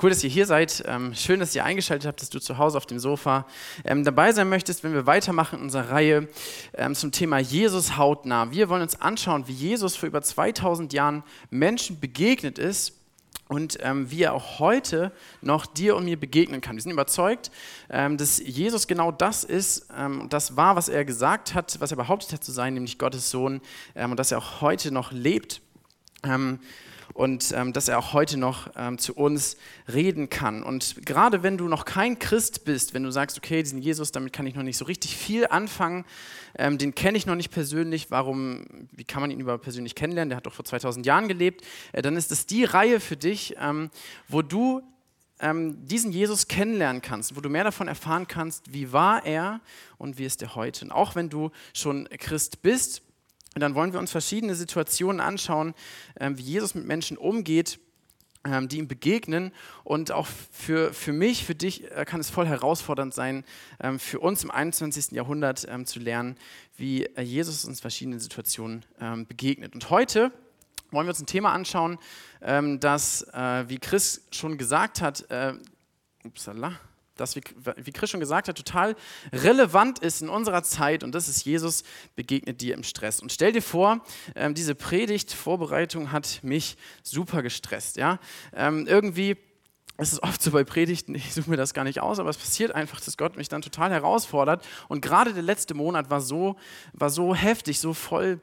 Cool, dass ihr hier seid. Ähm, schön, dass ihr eingeschaltet habt, dass du zu Hause auf dem Sofa ähm, dabei sein möchtest, wenn wir weitermachen in unserer Reihe ähm, zum Thema Jesus hautnah. Wir wollen uns anschauen, wie Jesus vor über 2000 Jahren Menschen begegnet ist und wie er auch heute noch dir und mir begegnen kann. Wir sind überzeugt, dass Jesus genau das ist, das war, was er gesagt hat, was er behauptet hat zu sein, nämlich Gottes Sohn und dass er auch heute noch lebt. Und ähm, dass er auch heute noch ähm, zu uns reden kann. Und gerade wenn du noch kein Christ bist, wenn du sagst, okay, diesen Jesus, damit kann ich noch nicht so richtig viel anfangen, ähm, den kenne ich noch nicht persönlich, warum, wie kann man ihn überhaupt persönlich kennenlernen, der hat doch vor 2000 Jahren gelebt, äh, dann ist das die Reihe für dich, ähm, wo du ähm, diesen Jesus kennenlernen kannst, wo du mehr davon erfahren kannst, wie war er und wie ist er heute. Und auch wenn du schon Christ bist, und dann wollen wir uns verschiedene Situationen anschauen, ähm, wie Jesus mit Menschen umgeht, ähm, die ihm begegnen. Und auch für, für mich, für dich äh, kann es voll herausfordernd sein, ähm, für uns im 21. Jahrhundert zu lernen, wie äh, Jesus uns verschiedenen Situationen begegnet. Und heute wollen wir uns ein Thema anschauen, das, äh, wie Chris schon gesagt hat, upsala, das, wie, wie Chris schon gesagt hat, total relevant ist in unserer Zeit und das ist Jesus begegnet dir im Stress. Und stell dir vor, ähm, diese Predigt-Vorbereitung hat mich super gestresst. Ja? Ähm, irgendwie es ist oft so bei Predigten, ich suche mir das gar nicht aus, aber es passiert einfach, dass Gott mich dann total herausfordert. Und gerade der letzte Monat war so, war so heftig, so voll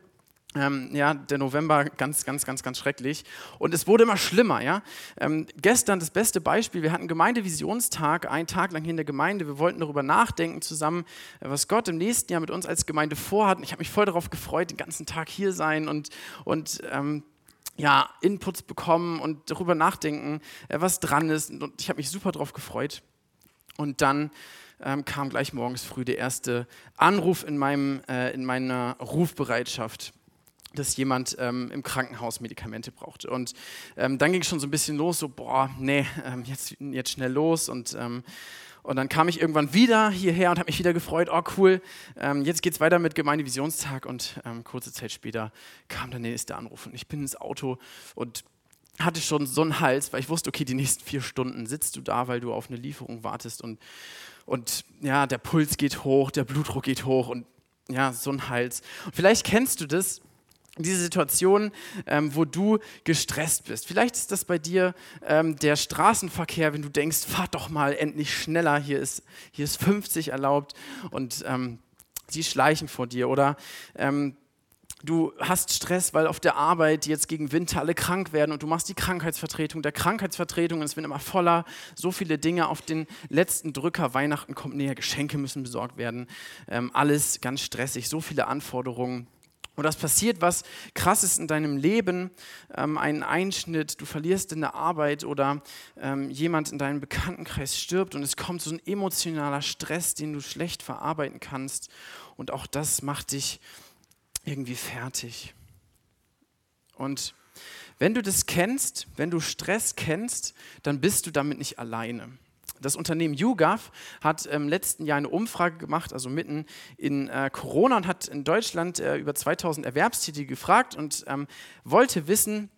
ähm, ja, der November ganz, ganz, ganz, ganz schrecklich. Und es wurde immer schlimmer. Ja? Ähm, gestern das beste Beispiel: Wir hatten Gemeindevisionstag, einen Tag lang hier in der Gemeinde. Wir wollten darüber nachdenken zusammen, äh, was Gott im nächsten Jahr mit uns als Gemeinde vorhat. Und ich habe mich voll darauf gefreut, den ganzen Tag hier sein und, und ähm, ja, Inputs bekommen und darüber nachdenken, äh, was dran ist. Und ich habe mich super darauf gefreut. Und dann ähm, kam gleich morgens früh der erste Anruf in, meinem, äh, in meiner Rufbereitschaft dass jemand ähm, im Krankenhaus Medikamente brauchte. Und ähm, dann ging es schon so ein bisschen los, so, boah, nee, ähm, jetzt, jetzt schnell los. Und, ähm, und dann kam ich irgendwann wieder hierher und habe mich wieder gefreut, oh cool, ähm, jetzt geht es weiter mit Gemeindevisionstag. Und ähm, kurze Zeit später kam der nächste Anruf und ich bin ins Auto und hatte schon so einen Hals, weil ich wusste, okay, die nächsten vier Stunden sitzt du da, weil du auf eine Lieferung wartest und, und ja, der Puls geht hoch, der Blutdruck geht hoch und ja, so ein Hals. Und vielleicht kennst du das, diese Situation, ähm, wo du gestresst bist. Vielleicht ist das bei dir ähm, der Straßenverkehr, wenn du denkst, fahr doch mal endlich schneller, hier ist, hier ist 50 erlaubt und ähm, sie schleichen vor dir. Oder ähm, du hast Stress, weil auf der Arbeit jetzt gegen Winter alle krank werden und du machst die Krankheitsvertretung. Der Krankheitsvertretung und es wird immer voller, so viele Dinge auf den letzten Drücker, Weihnachten kommt näher, Geschenke müssen besorgt werden, ähm, alles ganz stressig, so viele Anforderungen oder es passiert was Krasses in deinem Leben, ähm, ein Einschnitt, du verlierst in der Arbeit oder ähm, jemand in deinem Bekanntenkreis stirbt und es kommt so ein emotionaler Stress, den du schlecht verarbeiten kannst. Und auch das macht dich irgendwie fertig. Und wenn du das kennst, wenn du Stress kennst, dann bist du damit nicht alleine. Das Unternehmen YouGov hat im letzten Jahr eine Umfrage gemacht, also mitten in äh, Corona, und hat in Deutschland äh, über 2000 Erwerbstätige gefragt und ähm, wollte wissen,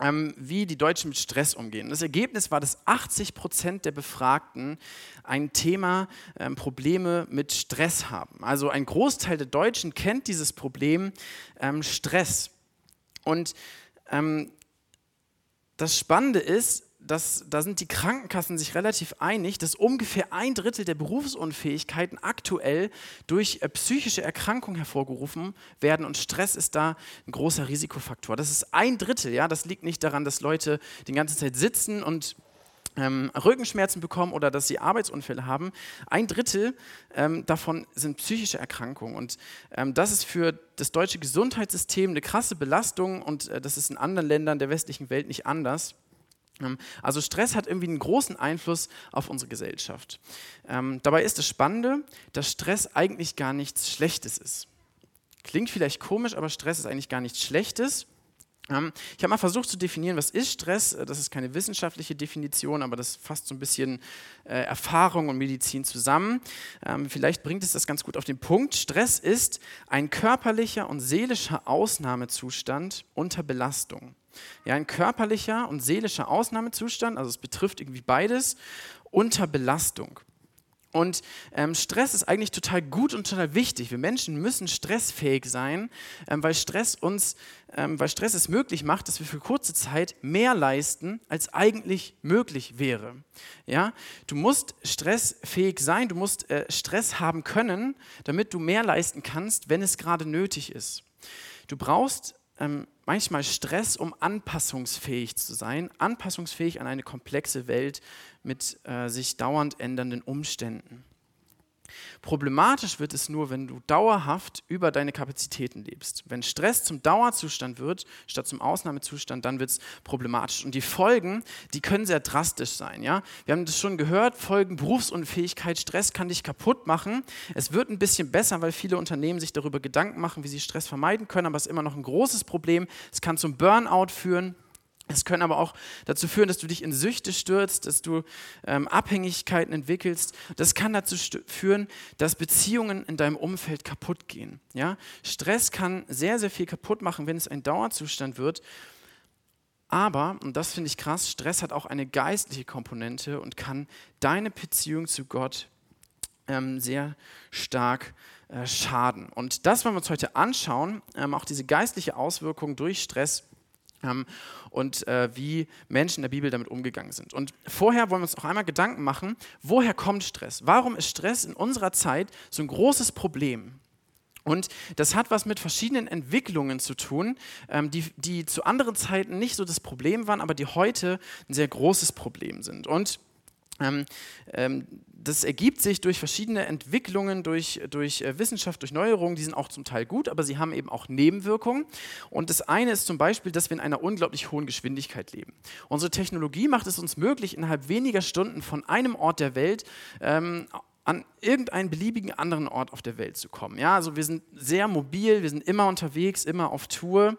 ähm, wie die Deutschen mit Stress umgehen. Das Ergebnis war, dass 80 Prozent der Befragten ein Thema, ähm, Probleme mit Stress haben. Also ein Großteil der Deutschen kennt dieses Problem ähm, Stress. Und ähm, das Spannende ist, das, da sind die Krankenkassen sich relativ einig, dass ungefähr ein Drittel der Berufsunfähigkeiten aktuell durch äh, psychische Erkrankungen hervorgerufen werden und Stress ist da ein großer Risikofaktor. Das ist ein Drittel, ja, das liegt nicht daran, dass Leute die ganze Zeit sitzen und ähm, Rückenschmerzen bekommen oder dass sie Arbeitsunfälle haben. Ein Drittel ähm, davon sind psychische Erkrankungen. Und ähm, das ist für das deutsche Gesundheitssystem eine krasse Belastung und äh, das ist in anderen Ländern der westlichen Welt nicht anders. Ähm, also Stress hat irgendwie einen großen Einfluss auf unsere Gesellschaft. Ähm, dabei ist das Spannende, dass Stress eigentlich gar nichts Schlechtes ist. Klingt vielleicht komisch, aber Stress ist eigentlich gar nichts Schlechtes. Ähm, ich habe mal versucht zu definieren, was ist Stress. Äh, das ist keine wissenschaftliche Definition, aber das fasst so ein bisschen äh, Erfahrung und Medizin zusammen. Ähm, vielleicht bringt es das ganz gut auf den Punkt. Stress ist ein körperlicher und seelischer Ausnahmezustand unter Belastung. Ja, ein körperlicher und seelischer Ausnahmezustand, also es betrifft irgendwie beides, unter Belastung. Und ähm, Stress ist eigentlich total gut und total wichtig. Wir Menschen müssen stressfähig sein, ähm, weil, Stress uns, ähm, weil Stress es möglich macht, dass wir für kurze Zeit mehr leisten, als eigentlich möglich wäre. Ja? Du musst stressfähig sein, du musst äh, Stress haben können, damit du mehr leisten kannst, wenn es gerade nötig ist. Du brauchst ähm, manchmal Stress, um anpassungsfähig zu sein, anpassungsfähig an eine komplexe Welt mit äh, sich dauernd ändernden Umständen. Problematisch wird es nur, wenn du dauerhaft über deine Kapazitäten lebst. Wenn Stress zum Dauerzustand wird, statt zum Ausnahmezustand, dann wird es problematisch. Und die Folgen, die können sehr drastisch sein. Ja? Wir haben das schon gehört, Folgen Berufsunfähigkeit, Stress kann dich kaputt machen. Es wird ein bisschen besser, weil viele Unternehmen sich darüber Gedanken machen, wie sie Stress vermeiden können, aber es ist immer noch ein großes Problem. Es kann zum Burnout führen. Es können aber auch dazu führen, dass du dich in Süchte stürzt, dass du ähm, Abhängigkeiten entwickelst. Das kann dazu führen, dass Beziehungen in deinem Umfeld kaputt gehen. Ja? Stress kann sehr, sehr viel kaputt machen, wenn es ein Dauerzustand wird. Aber, und das finde ich krass, Stress hat auch eine geistliche Komponente und kann deine Beziehung zu Gott ähm, sehr stark äh, schaden. Und das wollen wir uns heute anschauen, ähm, auch diese geistliche Auswirkung durch Stress und äh, wie Menschen in der Bibel damit umgegangen sind. Und vorher wollen wir uns auch einmal Gedanken machen, woher kommt Stress? Warum ist Stress in unserer Zeit so ein großes Problem? Und das hat was mit verschiedenen Entwicklungen zu tun, ähm, die, die zu anderen Zeiten nicht so das Problem waren, aber die heute ein sehr großes Problem sind. Und das ergibt sich durch verschiedene Entwicklungen, durch, durch äh, Wissenschaft, durch Neuerungen, die sind auch zum Teil gut, aber sie haben eben auch Nebenwirkungen. Und das eine ist zum Beispiel, dass wir in einer unglaublich hohen Geschwindigkeit leben. Unsere Technologie macht es uns möglich, innerhalb weniger Stunden von einem Ort der Welt ähm, an irgendeinen beliebigen anderen Ort auf der Welt zu kommen. Ja, also wir sind sehr mobil, wir sind immer unterwegs, immer auf Tour.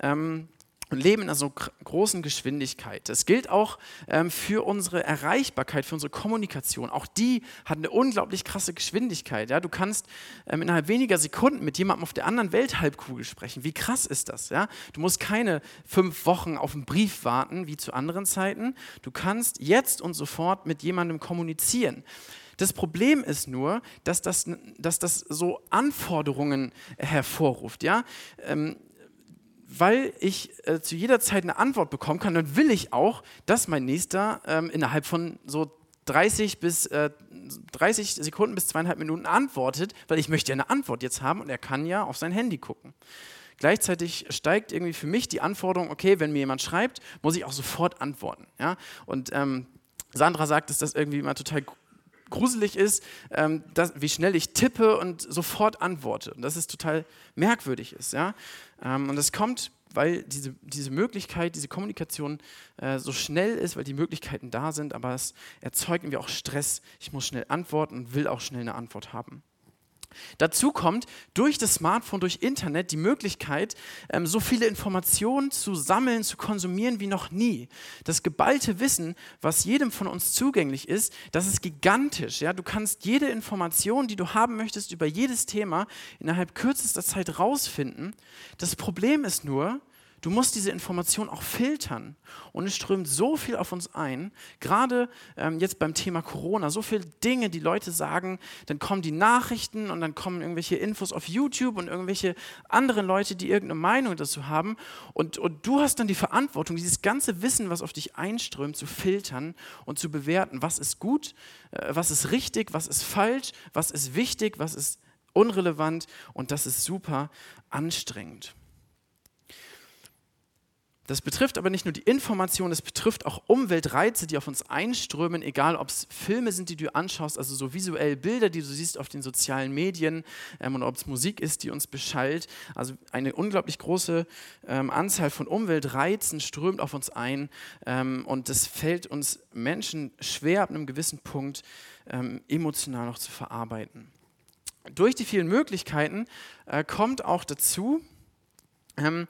Ähm, und leben in einer so großen Geschwindigkeit. Das gilt auch ähm, für unsere Erreichbarkeit, für unsere Kommunikation. Auch die hat eine unglaublich krasse Geschwindigkeit. Ja? Du kannst ähm, innerhalb weniger Sekunden mit jemandem auf der anderen Welthalbkugel sprechen. Wie krass ist das? Ja? Du musst keine fünf Wochen auf einen Brief warten, wie zu anderen Zeiten. Du kannst jetzt und sofort mit jemandem kommunizieren. Das Problem ist nur, dass das, dass das so Anforderungen hervorruft. Ja? Ähm, weil ich äh, zu jeder Zeit eine Antwort bekommen kann, dann will ich auch, dass mein Nächster ähm, innerhalb von so 30 bis äh, 30 Sekunden bis zweieinhalb Minuten antwortet, weil ich möchte ja eine Antwort jetzt haben und er kann ja auf sein Handy gucken. Gleichzeitig steigt irgendwie für mich die Anforderung, okay, wenn mir jemand schreibt, muss ich auch sofort antworten. Ja? Und ähm, Sandra sagt, dass das irgendwie immer total gruselig ist, ähm, dass, wie schnell ich tippe und sofort antworte. Und das ist total merkwürdig ist. Ja? Ähm, und das kommt, weil diese, diese Möglichkeit, diese Kommunikation äh, so schnell ist, weil die Möglichkeiten da sind, aber es erzeugt irgendwie auch Stress. Ich muss schnell antworten und will auch schnell eine Antwort haben. Dazu kommt durch das Smartphone, durch Internet die Möglichkeit, ähm, so viele Informationen zu sammeln, zu konsumieren wie noch nie. Das geballte Wissen, was jedem von uns zugänglich ist, das ist gigantisch. Ja? Du kannst jede Information, die du haben möchtest über jedes Thema, innerhalb kürzester Zeit rausfinden. Das Problem ist nur, Du musst diese Information auch filtern. Und es strömt so viel auf uns ein, gerade ähm, jetzt beim Thema Corona, so viele Dinge, die Leute sagen, dann kommen die Nachrichten und dann kommen irgendwelche Infos auf YouTube und irgendwelche anderen Leute, die irgendeine Meinung dazu haben. Und, und du hast dann die Verantwortung, dieses ganze Wissen, was auf dich einströmt, zu filtern und zu bewerten, was ist gut, äh, was ist richtig, was ist falsch, was ist wichtig, was ist unrelevant. Und das ist super anstrengend. Das betrifft aber nicht nur die Information, es betrifft auch Umweltreize, die auf uns einströmen, egal ob es Filme sind, die du anschaust, also so visuelle Bilder, die du siehst auf den sozialen Medien, ähm, oder ob es Musik ist, die uns beschallt. Also eine unglaublich große ähm, Anzahl von Umweltreizen strömt auf uns ein ähm, und das fällt uns Menschen schwer ab einem gewissen Punkt ähm, emotional noch zu verarbeiten. Durch die vielen Möglichkeiten äh, kommt auch dazu, ähm,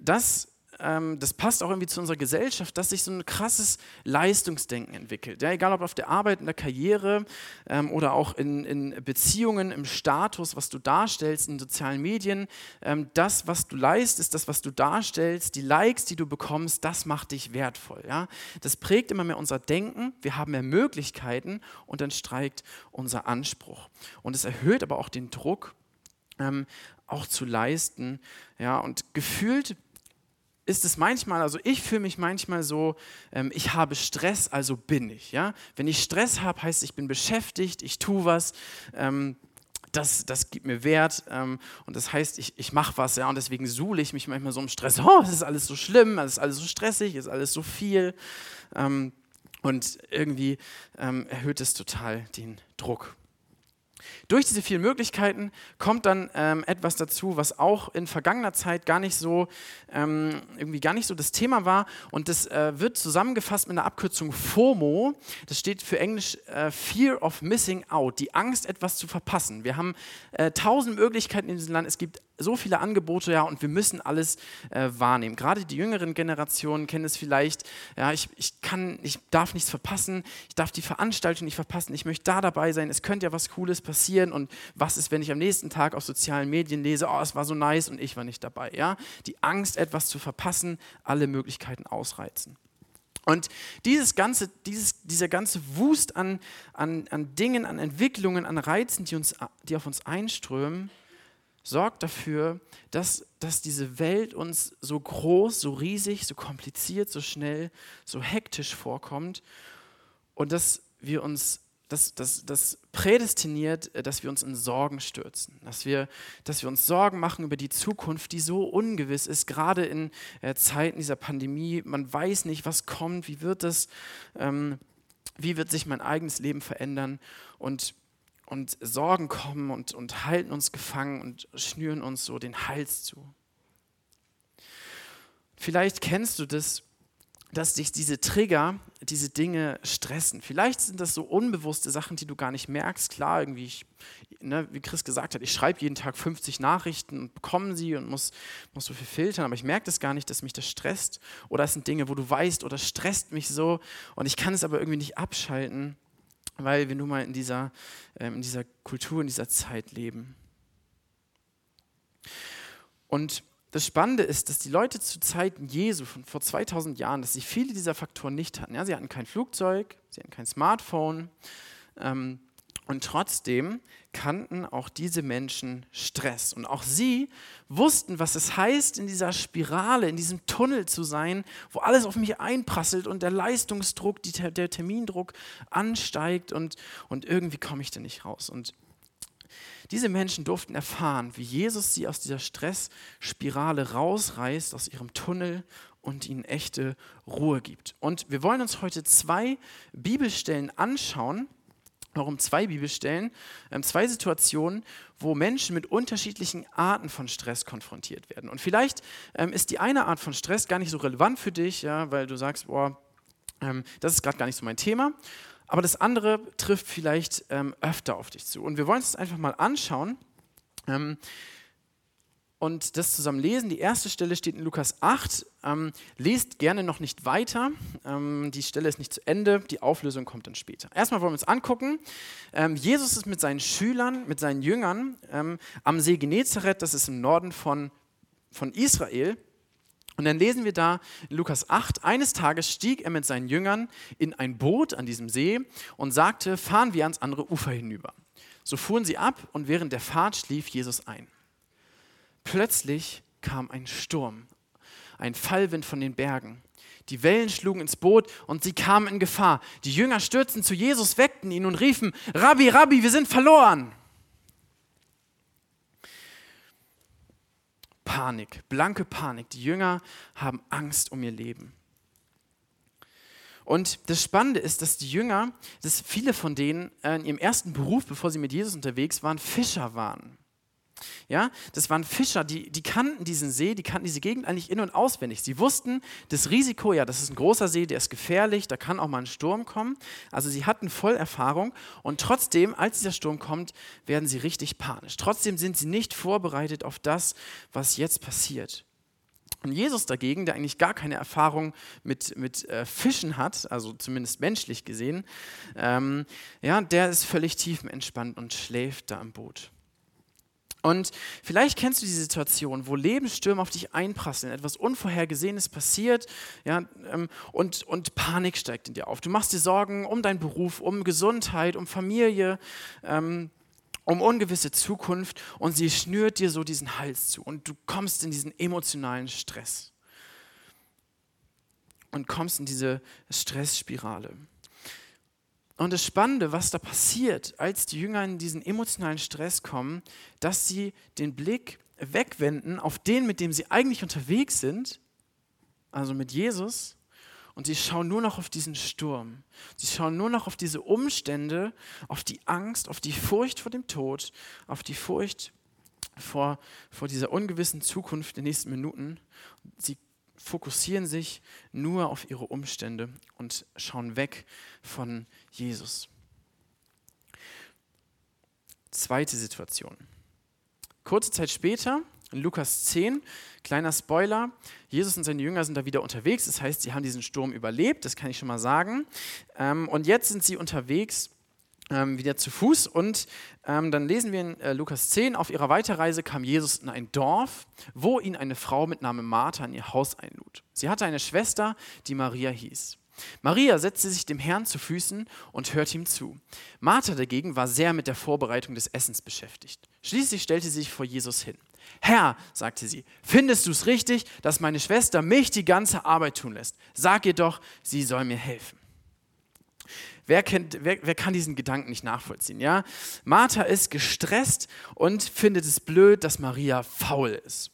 dass ähm, das passt auch irgendwie zu unserer Gesellschaft, dass sich so ein krasses Leistungsdenken entwickelt. Ja, egal ob auf der Arbeit, in der Karriere ähm, oder auch in, in, Beziehungen, im Status, was du darstellst, in sozialen Medien. Ähm, das, was du leistest, das, was du darstellst, die Likes, die du bekommst, das macht dich wertvoll. Ja? Das prägt immer mehr unser Denken. Wir haben mehr Möglichkeiten und dann steigt unser Anspruch. Und es erhöht aber auch den Druck, ähm, auch zu leisten. Ja, und gefühlt ist es manchmal, also ich fühle mich manchmal so, ähm, ich habe Stress, also bin ich. Ja? Wenn ich Stress habe, heißt ich bin beschäftigt, ich tue was. Ähm, das, das gibt mir Wert ähm, und das heißt, ich, ich mache was, ja, und deswegen suhle ich mich manchmal so im Stress. Oh, es ist alles so schlimm, es ist alles so stressig, es ist alles so viel. Ähm, und irgendwie ähm, erhöht es total den Druck. Durch diese vielen Möglichkeiten kommt dann ähm, etwas dazu, was auch in vergangener Zeit gar nicht so ähm, irgendwie gar nicht so das Thema war und das äh, wird zusammengefasst mit einer Abkürzung FOMO. Das steht für Englisch äh, Fear of Missing Out, die Angst, etwas zu verpassen. Wir haben äh, tausend Möglichkeiten in diesem Land. Es gibt so viele Angebote, ja, und wir müssen alles äh, wahrnehmen. Gerade die jüngeren Generationen kennen es vielleicht. Ja, ich, ich kann, ich darf nichts verpassen. Ich darf die Veranstaltung nicht verpassen. Ich möchte da dabei sein. Es könnte ja was Cooles passieren. Und was ist, wenn ich am nächsten Tag auf sozialen Medien lese, oh, es war so nice und ich war nicht dabei. Ja, die Angst, etwas zu verpassen, alle Möglichkeiten ausreizen. Und dieses ganze, dieses, dieser ganze Wust an, an, an Dingen, an Entwicklungen, an Reizen, die, uns, die auf uns einströmen, sorgt dafür, dass, dass diese Welt uns so groß, so riesig, so kompliziert, so schnell, so hektisch vorkommt und dass wir uns das, das, das prädestiniert, dass wir uns in Sorgen stürzen, dass wir, dass wir uns Sorgen machen über die Zukunft, die so ungewiss ist, gerade in äh, Zeiten dieser Pandemie. Man weiß nicht, was kommt, wie wird es, ähm, wie wird sich mein eigenes Leben verändern und und Sorgen kommen und, und halten uns gefangen und schnüren uns so den Hals zu. Vielleicht kennst du das, dass dich diese Trigger, diese Dinge stressen. Vielleicht sind das so unbewusste Sachen, die du gar nicht merkst. Klar, irgendwie, ich, ne, wie Chris gesagt hat, ich schreibe jeden Tag 50 Nachrichten und bekomme sie und muss, muss so viel filtern, aber ich merke das gar nicht, dass mich das stresst. Oder es sind Dinge, wo du weißt, oder stresst mich so und ich kann es aber irgendwie nicht abschalten weil wir nun mal in dieser, ähm, in dieser Kultur, in dieser Zeit leben. Und das Spannende ist, dass die Leute zu Zeiten Jesu von vor 2000 Jahren, dass sie viele dieser Faktoren nicht hatten. Ja, sie hatten kein Flugzeug, sie hatten kein Smartphone, ähm, und trotzdem kannten auch diese Menschen Stress. Und auch sie wussten, was es heißt, in dieser Spirale, in diesem Tunnel zu sein, wo alles auf mich einprasselt und der Leistungsdruck, die, der Termindruck ansteigt und, und irgendwie komme ich da nicht raus. Und diese Menschen durften erfahren, wie Jesus sie aus dieser Stressspirale rausreißt, aus ihrem Tunnel und ihnen echte Ruhe gibt. Und wir wollen uns heute zwei Bibelstellen anschauen, Warum zwei Bibelstellen, ähm, zwei Situationen, wo Menschen mit unterschiedlichen Arten von Stress konfrontiert werden. Und vielleicht ähm, ist die eine Art von Stress gar nicht so relevant für dich, ja, weil du sagst, boah, ähm, das ist gerade gar nicht so mein Thema. Aber das andere trifft vielleicht öfter auf dich zu. Und wir wollen das einfach mal anschauen und das zusammen lesen. Die erste Stelle steht in Lukas 8. Ähm, lest gerne noch nicht weiter. Ähm, die Stelle ist nicht zu Ende. Die Auflösung kommt dann später. Erstmal wollen wir uns angucken. Ähm, Jesus ist mit seinen Schülern, mit seinen Jüngern ähm, am See Genezareth. Das ist im Norden von, von Israel. Und dann lesen wir da in Lukas 8, eines Tages stieg er mit seinen Jüngern in ein Boot an diesem See und sagte, fahren wir ans andere Ufer hinüber. So fuhren sie ab und während der Fahrt schlief Jesus ein. Plötzlich kam ein Sturm, ein Fallwind von den Bergen. Die Wellen schlugen ins Boot und sie kamen in Gefahr. Die Jünger stürzten zu Jesus, weckten ihn und riefen, Rabbi, Rabbi, wir sind verloren. Panik, blanke Panik. Die Jünger haben Angst um ihr Leben. Und das Spannende ist, dass die Jünger, dass viele von denen in ihrem ersten Beruf, bevor sie mit Jesus unterwegs waren, Fischer waren. Ja, das waren Fischer, die, die kannten diesen See, die kannten diese Gegend eigentlich in- und auswendig. Sie wussten das Risiko, ja, das ist ein großer See, der ist gefährlich, da kann auch mal ein Sturm kommen. Also sie hatten voll Erfahrung und trotzdem, als dieser Sturm kommt, werden sie richtig panisch. Trotzdem sind sie nicht vorbereitet auf das, was jetzt passiert. Und Jesus dagegen, der eigentlich gar keine Erfahrung mit, mit äh, Fischen hat, also zumindest menschlich gesehen, ähm, ja, der ist völlig tiefenentspannt und schläft da im Boot. Und vielleicht kennst du die Situation, wo Lebensstürme auf dich einprasseln, etwas Unvorhergesehenes passiert ja, ähm, und, und Panik steigt in dir auf. Du machst dir Sorgen um deinen Beruf, um Gesundheit, um Familie, ähm, um ungewisse Zukunft und sie schnürt dir so diesen Hals zu und du kommst in diesen emotionalen Stress und kommst in diese Stressspirale. Und das Spannende, was da passiert, als die Jünger in diesen emotionalen Stress kommen, dass sie den Blick wegwenden auf den, mit dem sie eigentlich unterwegs sind, also mit Jesus, und sie schauen nur noch auf diesen Sturm. Sie schauen nur noch auf diese Umstände, auf die Angst, auf die Furcht vor dem Tod, auf die Furcht vor, vor dieser ungewissen Zukunft der nächsten Minuten. Sie fokussieren sich nur auf ihre Umstände und schauen weg von Jesus. Zweite Situation. Kurze Zeit später, in Lukas 10, kleiner Spoiler, Jesus und seine Jünger sind da wieder unterwegs, das heißt, sie haben diesen Sturm überlebt, das kann ich schon mal sagen. Ähm, und jetzt sind sie unterwegs wieder zu Fuß und ähm, dann lesen wir in äh, Lukas 10, auf ihrer Weiterreise kam Jesus in ein Dorf, wo ihn eine Frau mit Namen Martha in ihr Haus einlud. Sie hatte eine Schwester, die Maria hieß. Maria setzte sich dem Herrn zu Füßen und hörte ihm zu. Martha dagegen war sehr mit der Vorbereitung des Essens beschäftigt. Schließlich stellte sie sich vor Jesus hin. Herr, sagte sie, findest du es richtig, dass meine Schwester mich die ganze Arbeit tun lässt? Sag ihr doch, sie soll mir helfen. Wer, kennt, wer, wer, kann diesen Gedanken nicht nachvollziehen? Ja? Martha ist gestresst und findet es blöd, dass Maria faul ist.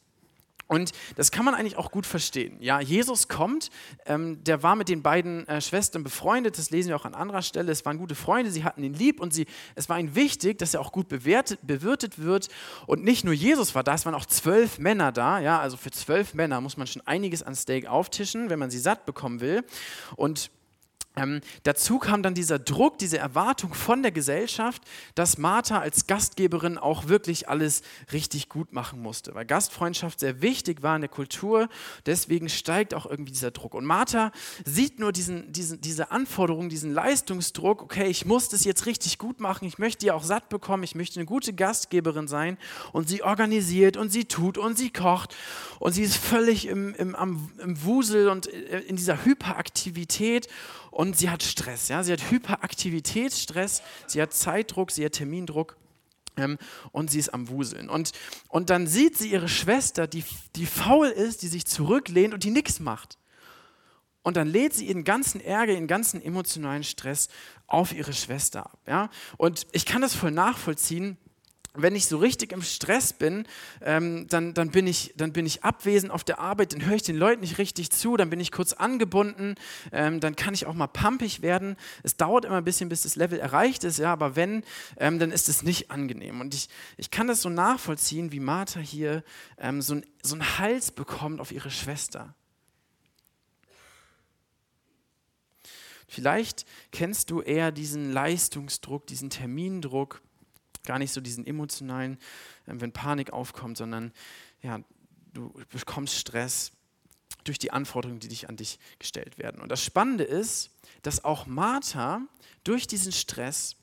Und das kann man eigentlich auch gut verstehen. Ja, Jesus kommt, ähm, der war mit den beiden äh, Schwestern befreundet, das lesen wir auch an anderer Stelle. Es waren gute Freunde, sie hatten ihn lieb und sie, es war ihnen wichtig, dass er auch gut bewertet, bewirtet wird. Und nicht nur Jesus war da, es waren auch zwölf Männer da. Ja, also für zwölf Männer muss man schon einiges an Steak auftischen, wenn man sie satt bekommen will. Und ähm, dazu kam dann dieser Druck, diese Erwartung von der Gesellschaft, dass Martha als Gastgeberin auch wirklich alles richtig gut machen musste, weil Gastfreundschaft sehr wichtig war in der Kultur. Deswegen steigt auch irgendwie dieser Druck. Und Martha sieht nur diesen, diesen, diese Anforderung, diesen Leistungsdruck, okay, ich muss das jetzt richtig gut machen, ich möchte die auch satt bekommen, ich möchte eine gute Gastgeberin sein. Und sie organisiert und sie tut und sie kocht und sie ist völlig im, im, am, im Wusel und äh, in dieser Hyperaktivität und sie hat Stress. Ja? Sie hat Hyperaktivitätsstress, sie hat Zeitdruck, sie hat Termindruck. Ähm, und sie ist am Wuseln. Und, und dann sieht sie ihre Schwester, die, die faul ist, die sich zurücklehnt und die nichts macht. Und dann lädt sie ihren ganzen Ärger, ihren ganzen emotionalen Stress auf ihre Schwester ab. Ja? Und ich kann das voll nachvollziehen, wenn ich so richtig im Stress bin, ähm, dann, dann, bin ich, dann bin ich abwesend auf der Arbeit, dann höre ich den Leuten nicht richtig zu, dann bin ich kurz angebunden, ähm, dann kann ich auch mal pumpig werden. Es dauert immer ein bisschen, bis das Level erreicht ist, ja, aber wenn, ähm, dann ist es nicht angenehm. Und ich, ich kann das so nachvollziehen, wie Martha hier ähm, so, ein, so einen Hals bekommt auf ihre Schwester. Vielleicht kennst du eher diesen Leistungsdruck, diesen Termindruck gar nicht so diesen emotionalen, äh, wenn Panik aufkommt, sondern ja, du bekommst Stress durch die Anforderungen, die dich an dich gestellt werden. Und das Spannende ist, dass auch Martha durch diesen Stress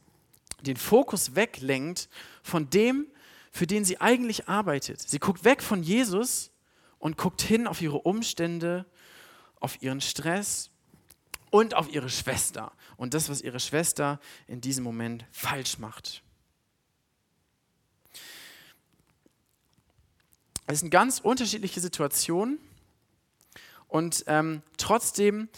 den Fokus weglenkt von dem, für den sie eigentlich arbeitet. Sie guckt weg von Jesus und guckt hin auf ihre Umstände, auf ihren Stress und auf ihre Schwester und das, was ihre Schwester in diesem Moment falsch macht. Es sind ganz unterschiedliche Situationen und ähm, trotzdem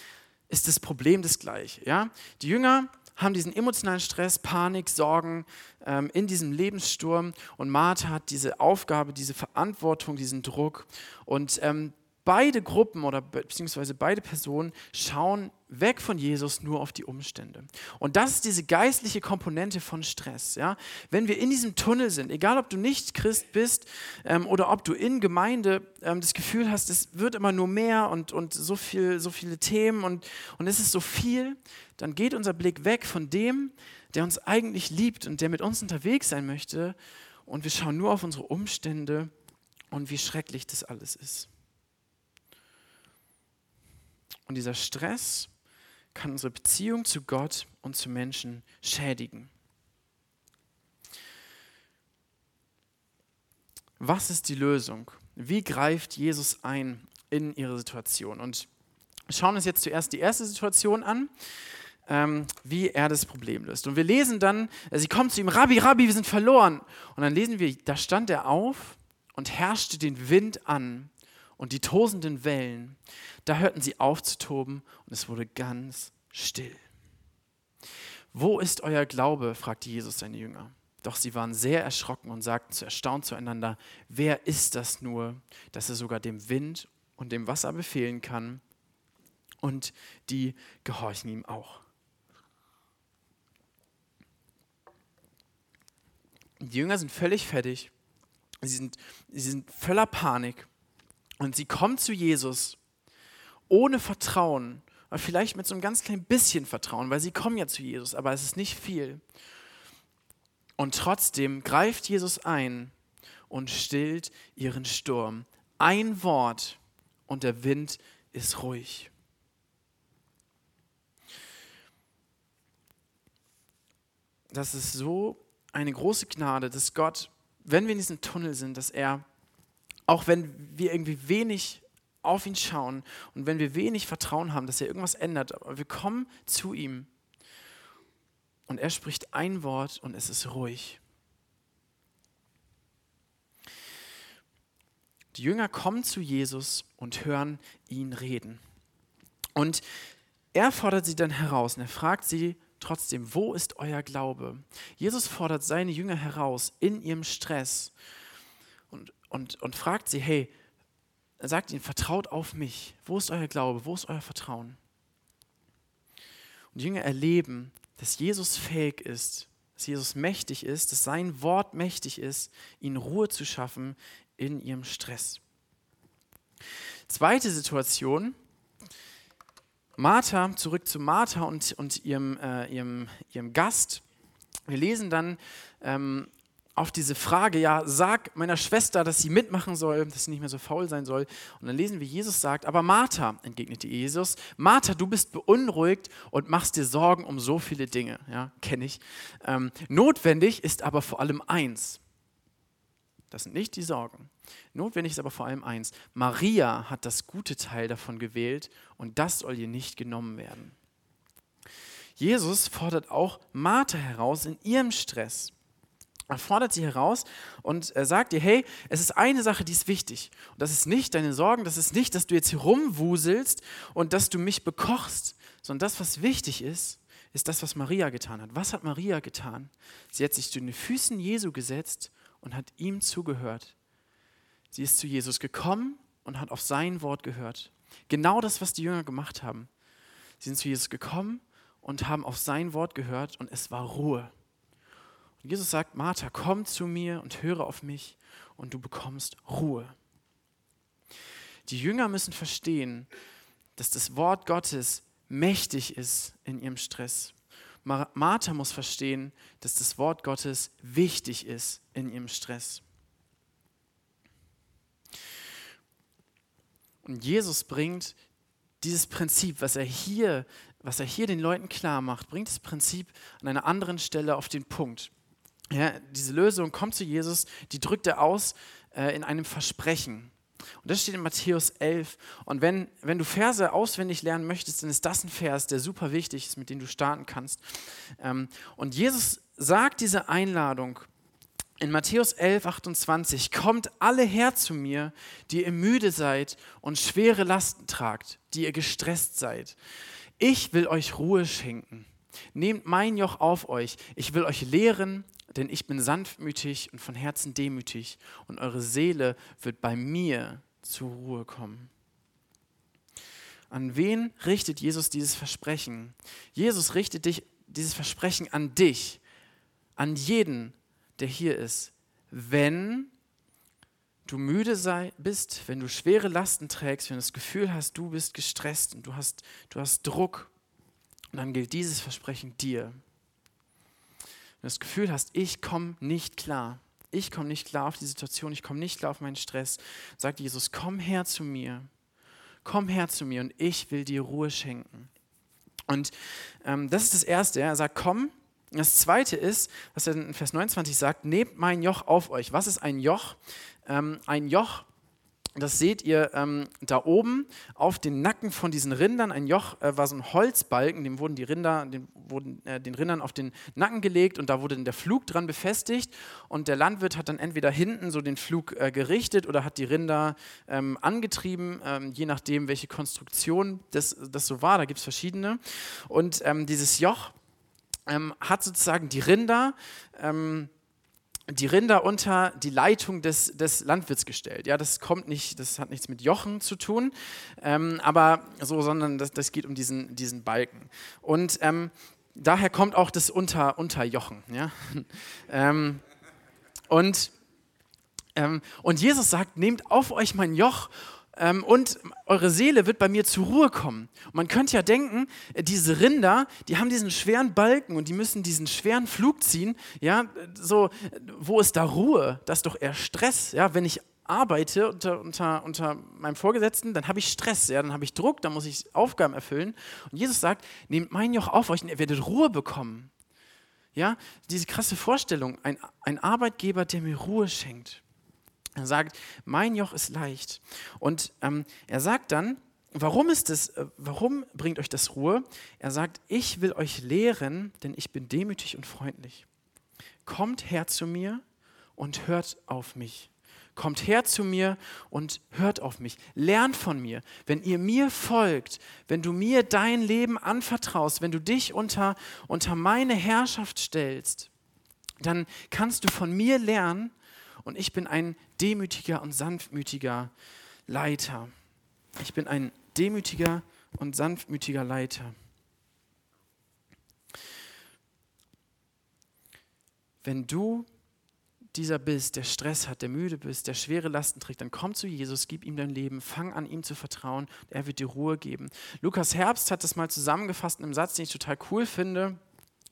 ist das Problem das gleiche. Ja? Die Jünger haben diesen emotionalen Stress, Panik, Sorgen ähm, in diesem Lebenssturm und Martha hat diese Aufgabe, diese Verantwortung, diesen Druck und ähm, beide Gruppen oder beziehungsweise beide Personen schauen weg von Jesus nur auf die Umstände. Und das ist diese geistliche Komponente von Stress. Ja? Wenn wir in diesem Tunnel sind, egal ob du nicht Christ bist ähm, oder ob du in Gemeinde ähm, das Gefühl hast, es wird immer nur mehr und, und so, viel, so viele Themen und, und es ist so viel, dann geht unser Blick weg von dem, der uns eigentlich liebt und der mit uns unterwegs sein möchte und wir schauen nur auf unsere Umstände und wie schrecklich das alles ist. Und dieser Stress kann unsere Beziehung zu Gott und zu Menschen schädigen. Was ist die Lösung? Wie greift Jesus ein in ihre Situation? Und wir schauen uns jetzt zuerst die erste Situation an, ähm, wie er das Problem löst. Und wir lesen dann, sie kommt zu ihm, Rabbi, Rabbi, wir sind verloren. Und dann lesen wir, da stand er auf und herrschte den Wind an und die tosenden Wellen. Da hörten sie auf zu toben und es wurde ganz still. Wo ist euer Glaube? fragte Jesus seine Jünger. Doch sie waren sehr erschrocken und sagten zu erstaunt zueinander, wer ist das nur, dass er sogar dem Wind und dem Wasser befehlen kann? Und die gehorchen ihm auch. Die Jünger sind völlig fertig. Sie sind, sie sind voller Panik. Und sie kommen zu Jesus ohne Vertrauen, aber vielleicht mit so einem ganz kleinen bisschen Vertrauen, weil sie kommen ja zu Jesus, aber es ist nicht viel. Und trotzdem greift Jesus ein und stillt ihren Sturm. Ein Wort und der Wind ist ruhig. Das ist so eine große Gnade, dass Gott, wenn wir in diesem Tunnel sind, dass er, auch wenn wir irgendwie wenig auf ihn schauen und wenn wir wenig Vertrauen haben, dass er irgendwas ändert, aber wir kommen zu ihm und er spricht ein Wort und es ist ruhig. Die Jünger kommen zu Jesus und hören ihn reden. Und er fordert sie dann heraus und er fragt sie, trotzdem, wo ist euer Glaube? Jesus fordert seine Jünger heraus in ihrem Stress und, und, und fragt sie, hey, sagt ihnen, vertraut auf mich. Wo ist euer Glaube? Wo ist euer Vertrauen? Und die Jünger erleben, dass Jesus fähig ist, dass Jesus mächtig ist, dass sein Wort mächtig ist, ihnen Ruhe zu schaffen in ihrem Stress. Zweite Situation, Martha, zurück zu Martha und, und ihrem, äh, ihrem, ihrem Gast. Wir lesen dann ähm, auf diese Frage, ja, sag meiner Schwester, dass sie mitmachen soll, dass sie nicht mehr so faul sein soll. Und dann lesen wir, Jesus sagt, aber Martha, entgegnete Jesus, Martha, du bist beunruhigt und machst dir Sorgen um so viele Dinge. Ja, kenne ich. Ähm, notwendig ist aber vor allem eins. Das sind nicht die Sorgen. Notwendig ist aber vor allem eins. Maria hat das gute Teil davon gewählt und das soll ihr nicht genommen werden. Jesus fordert auch Martha heraus in ihrem Stress. Er fordert sie heraus und sagt ihr, hey, es ist eine Sache, die ist wichtig. Und das ist nicht deine Sorgen, das ist nicht, dass du jetzt hier rumwuselst und dass du mich bekochst, sondern das, was wichtig ist, ist das, was Maria getan hat. Was hat Maria getan? Sie hat sich zu den Füßen Jesu gesetzt und hat ihm zugehört. Sie ist zu Jesus gekommen und hat auf sein Wort gehört. Genau das, was die Jünger gemacht haben. Sie sind zu Jesus gekommen und haben auf sein Wort gehört und es war Ruhe. Jesus sagt, Martha, komm zu mir und höre auf mich und du bekommst Ruhe. Die Jünger müssen verstehen, dass das Wort Gottes mächtig ist in ihrem Stress. Martha muss verstehen, dass das Wort Gottes wichtig ist in ihrem Stress. Und Jesus bringt dieses Prinzip, was er hier, was er hier den Leuten klar macht, bringt das Prinzip an einer anderen Stelle auf den Punkt. Ja, diese Lösung kommt zu Jesus, die drückt er aus äh, in einem Versprechen. Und das steht in Matthäus 11. Und wenn, wenn du Verse auswendig lernen möchtest, dann ist das ein Vers, der super wichtig ist, mit dem du starten kannst. Ähm, und Jesus sagt diese Einladung in Matthäus 11, 28, kommt alle her zu mir, die ihr müde seid und schwere Lasten tragt, die ihr gestresst seid. Ich will euch Ruhe schenken. Nehmt mein Joch auf euch. Ich will euch lehren, denn ich bin sanftmütig und von Herzen demütig und eure Seele wird bei mir zur Ruhe kommen. An wen richtet Jesus dieses Versprechen? Jesus richtet dich, dieses Versprechen an dich, an jeden, der hier ist. Wenn du müde sei, bist, wenn du schwere Lasten trägst, wenn du das Gefühl hast, du bist gestresst und du hast, du hast Druck, dann gilt dieses Versprechen dir du das Gefühl hast, ich komme nicht klar, ich komme nicht klar auf die Situation, ich komme nicht klar auf meinen Stress, sagt Jesus, komm her zu mir, komm her zu mir und ich will dir Ruhe schenken. Und ähm, das ist das Erste. Er sagt, komm. Das Zweite ist, was er in Vers 29 sagt, nehmt mein Joch auf euch. Was ist ein Joch? Ähm, ein Joch das seht ihr ähm, da oben auf den Nacken von diesen Rindern. Ein Joch äh, war so ein Holzbalken, dem wurden die Rinder, den wurden äh, den Rindern auf den Nacken gelegt und da wurde dann der Flug dran befestigt. Und der Landwirt hat dann entweder hinten so den Flug äh, gerichtet oder hat die Rinder ähm, angetrieben, ähm, je nachdem, welche Konstruktion das, das so war. Da gibt es verschiedene. Und ähm, dieses Joch ähm, hat sozusagen die Rinder ähm, die Rinder unter die Leitung des, des Landwirts gestellt. Ja, das kommt nicht, das hat nichts mit Jochen zu tun, ähm, aber so, sondern das, das geht um diesen, diesen Balken. Und ähm, daher kommt auch das Unter, Unterjochen. Ja? ähm, und, ähm, und Jesus sagt, nehmt auf euch mein Joch ähm, und eure Seele wird bei mir zur Ruhe kommen. Und man könnte ja denken, äh, diese Rinder, die haben diesen schweren Balken und die müssen diesen schweren Flug ziehen. Ja, so, wo ist da Ruhe? Das ist doch eher Stress. Ja, wenn ich arbeite unter, unter, unter meinem Vorgesetzten, dann habe ich Stress, ja, dann habe ich Druck, dann muss ich Aufgaben erfüllen. Und Jesus sagt, nehmt mein Joch auf euch und ihr werdet Ruhe bekommen. Ja, diese krasse Vorstellung, ein, ein Arbeitgeber, der mir Ruhe schenkt. Er sagt, mein Joch ist leicht. Und ähm, er sagt dann, warum ist es, äh, warum bringt euch das Ruhe? Er sagt, ich will euch lehren, denn ich bin demütig und freundlich. Kommt her zu mir und hört auf mich. Kommt her zu mir und hört auf mich. Lernt von mir. Wenn ihr mir folgt, wenn du mir dein Leben anvertraust, wenn du dich unter, unter meine Herrschaft stellst, dann kannst du von mir lernen und ich bin ein demütiger und sanftmütiger Leiter. Ich bin ein demütiger und sanftmütiger Leiter. Wenn du dieser bist, der Stress hat, der müde bist, der schwere Lasten trägt, dann komm zu Jesus, gib ihm dein Leben, fang an, ihm zu vertrauen, er wird dir Ruhe geben. Lukas Herbst hat das mal zusammengefasst in einem Satz, den ich total cool finde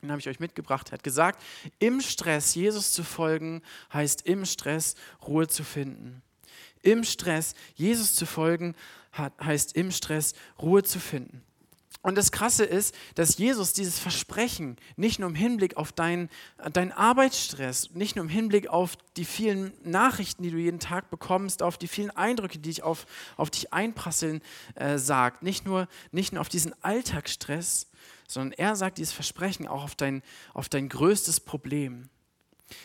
den habe ich euch mitgebracht, er hat gesagt, im Stress Jesus zu folgen, heißt im Stress Ruhe zu finden. Im Stress Jesus zu folgen, heißt im Stress Ruhe zu finden. Und das Krasse ist, dass Jesus dieses Versprechen nicht nur im Hinblick auf deinen dein Arbeitsstress, nicht nur im Hinblick auf die vielen Nachrichten, die du jeden Tag bekommst, auf die vielen Eindrücke, die dich auf, auf dich einprasseln, äh, sagt, nicht nur, nicht nur auf diesen Alltagsstress, sondern er sagt dieses Versprechen auch auf dein, auf dein größtes Problem.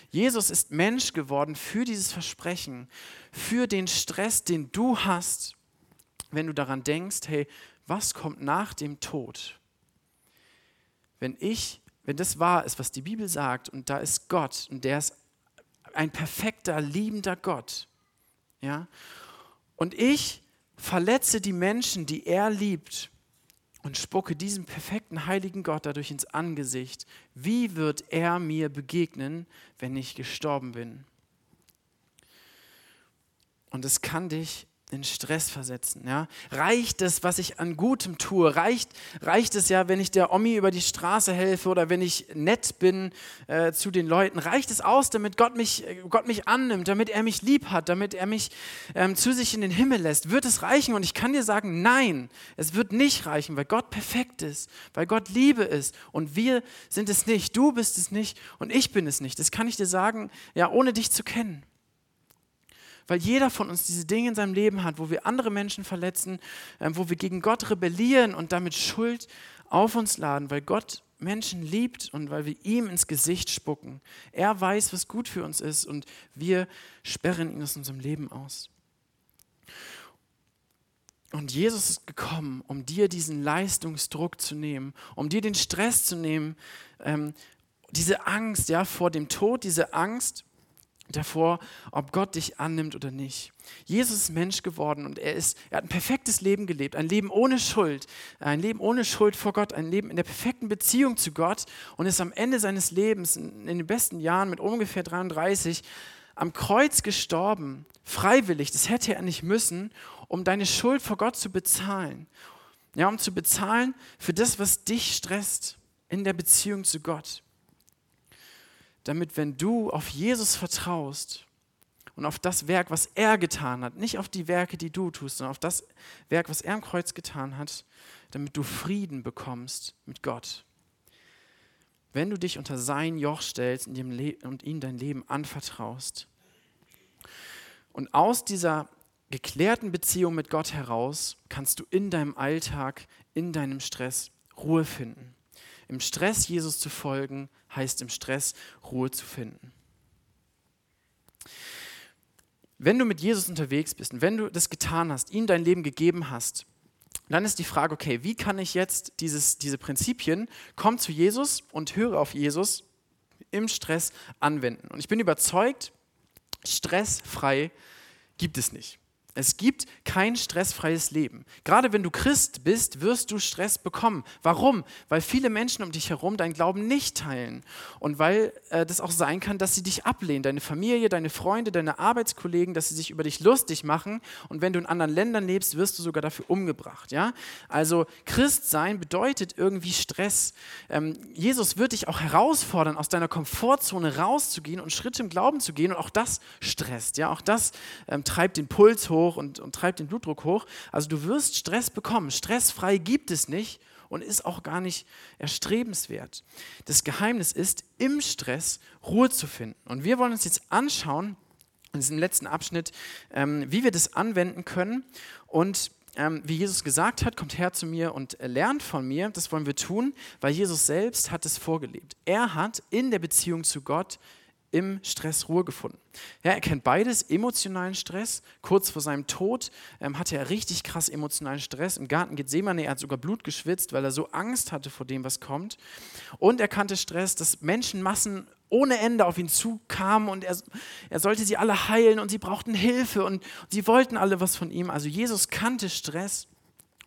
Jesus ist Mensch geworden für dieses Versprechen, für den Stress, den du hast, wenn du daran denkst, hey, was kommt nach dem Tod? Wenn ich, wenn das wahr ist, was die Bibel sagt, und da ist Gott und der ist ein perfekter, liebender Gott, ja, und ich verletze die Menschen, die er liebt, und spucke diesem perfekten, heiligen Gott dadurch ins Angesicht. Wie wird er mir begegnen, wenn ich gestorben bin? Und es kann dich in Stress versetzen. Ja? Reicht es, was ich an Gutem tue? Reicht, reicht es ja, wenn ich der Omi über die Straße helfe oder wenn ich nett bin äh, zu den Leuten? Reicht es aus, damit Gott mich, Gott mich annimmt, damit er mich lieb hat, damit er mich ähm, zu sich in den Himmel lässt? Wird es reichen? Und ich kann dir sagen, nein, es wird nicht reichen, weil Gott perfekt ist, weil Gott Liebe ist und wir sind es nicht. Du bist es nicht und ich bin es nicht. Das kann ich dir sagen, ja, ohne dich zu kennen. Weil jeder von uns diese Dinge in seinem Leben hat, wo wir andere Menschen verletzen, ähm, wo wir gegen Gott rebellieren und damit Schuld auf uns laden, weil Gott Menschen liebt und weil wir ihm ins Gesicht spucken. Er weiß, was gut für uns ist und wir sperren ihn aus unserem Leben aus. Und Jesus ist gekommen, um dir diesen Leistungsdruck zu nehmen, um dir den Stress zu nehmen, ähm, diese Angst ja, vor dem Tod, diese Angst davor, ob Gott dich annimmt oder nicht. Jesus ist Mensch geworden und er, ist, er hat ein perfektes Leben gelebt, ein Leben ohne Schuld, ein Leben ohne Schuld vor Gott, ein Leben in der perfekten Beziehung zu Gott und ist am Ende seines Lebens, in, den besten Jahren mit ungefähr 33, am Kreuz gestorben, freiwillig, das hätte er nicht müssen, um deine Schuld vor Gott zu bezahlen. Ja, um zu bezahlen für das, was dich stresst in der Beziehung zu Gott damit wenn du auf Jesus vertraust und auf das Werk, was er getan hat. Nicht auf die Werke, die du tust, sondern auf das Werk, was er am Kreuz getan hat, damit du Frieden bekommst mit Gott. Wenn du dich unter sein Joch stellst und ihm dein Leben anvertraust. Und aus dieser geklärten Beziehung mit Gott heraus kannst du in deinem Alltag, in deinem Stress Ruhe finden. Im Stress Jesus zu folgen, heißt im Stress Ruhe zu finden. Wenn du mit Jesus unterwegs bist und wenn du das getan hast, ihm dein Leben gegeben hast, dann ist die Frage, okay, wie kann ich jetzt dieses, diese Prinzipien, komm zu Jesus und höre auf Jesus, im Stress anwenden? Und ich bin überzeugt, stressfrei gibt es nicht. Es gibt kein stressfreies Leben. Gerade wenn du Christ bist, wirst du Stress bekommen. Warum? Weil viele Menschen um dich herum deinen Glauben nicht teilen. Und weil äh, das auch sein kann, dass sie dich ablehnen. Deine Familie, deine Freunde, deine Arbeitskollegen, dass sie sich über dich lustig machen. Und wenn du in anderen Ländern lebst, wirst du sogar dafür umgebracht. Ja? Also Christ sein bedeutet irgendwie Stress. Ähm, Jesus wird dich auch herausfordern, aus deiner Komfortzone rauszugehen und Schritte im Glauben zu gehen. Und auch das stresst. Ja? Auch das ähm, treibt den Puls hoch hoch und, und treibt den Blutdruck hoch. Also du wirst Stress bekommen. Stressfrei gibt es nicht und ist auch gar nicht erstrebenswert. Das Geheimnis ist, im Stress Ruhe zu finden. Und wir wollen uns jetzt anschauen, in diesem letzten Abschnitt, ähm, wie wir das anwenden können und ähm, wie Jesus gesagt hat, kommt her zu mir und lernt von mir. Das wollen wir tun, weil Jesus selbst hat es vorgelebt. Er hat in der Beziehung zu Gott im Stress Ruhe gefunden. Ja, er kennt beides, emotionalen Stress. Kurz vor seinem Tod ähm, hatte er richtig krass emotionalen Stress. Im Garten Gethsemane, er hat sogar Blut geschwitzt, weil er so Angst hatte vor dem, was kommt. Und er kannte Stress, dass Menschenmassen ohne Ende auf ihn zukamen und er, er sollte sie alle heilen und sie brauchten Hilfe und sie wollten alle was von ihm. Also Jesus kannte Stress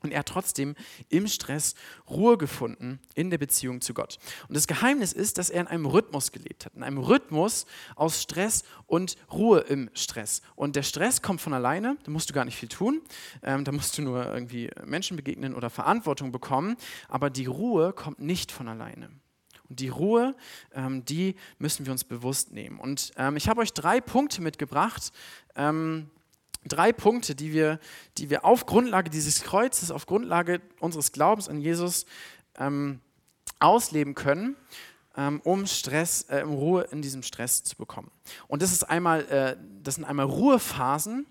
und er hat trotzdem im Stress Ruhe gefunden in der Beziehung zu Gott. Und das Geheimnis ist, dass er in einem Rhythmus gelebt hat, in einem Rhythmus aus Stress und Ruhe im Stress. Und der Stress kommt von alleine, da musst du gar nicht viel tun, ähm, da musst du nur irgendwie Menschen begegnen oder Verantwortung bekommen, aber die Ruhe kommt nicht von alleine. Und die Ruhe, ähm, die müssen wir uns bewusst nehmen. Und ähm, ich habe euch drei Punkte mitgebracht, ähm, drei Punkte, die wir, die wir auf Grundlage dieses Kreuzes, auf Grundlage unseres Glaubens an Jesus ähm, ausleben können, ähm, um Stress, äh, Ruhe in diesem Stress zu bekommen. Und das ist einmal, äh, das sind einmal Ruhephasen,